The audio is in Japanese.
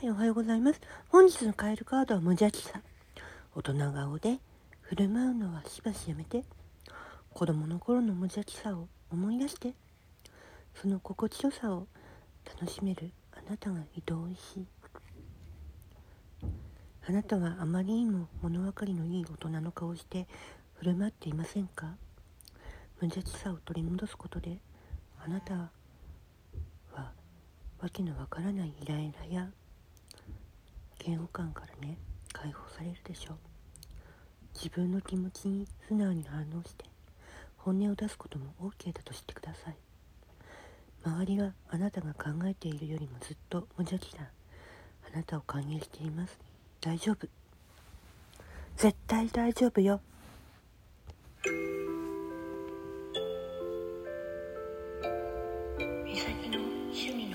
はい、おはようございます。本日のカエルカードは無邪気さ。大人顔で振る舞うのはしばしやめて。子供の頃の無邪気さを思い出して。その心地よさを楽しめるあなたが愛おしい。あなたはあまりにも物分かりのいい大人の顔をして振る舞っていませんか？無邪気さを取り戻すことであなたはわけのわからないイライラや嫌悪感からね解放されるでしょう。自分の気持ちに素直に反応して本音を出すことも OK だと知ってください。周りはあなたが考えているよりもずっと無邪気なあなたを歓迎しています。大丈夫。絶対大丈夫よ。の趣味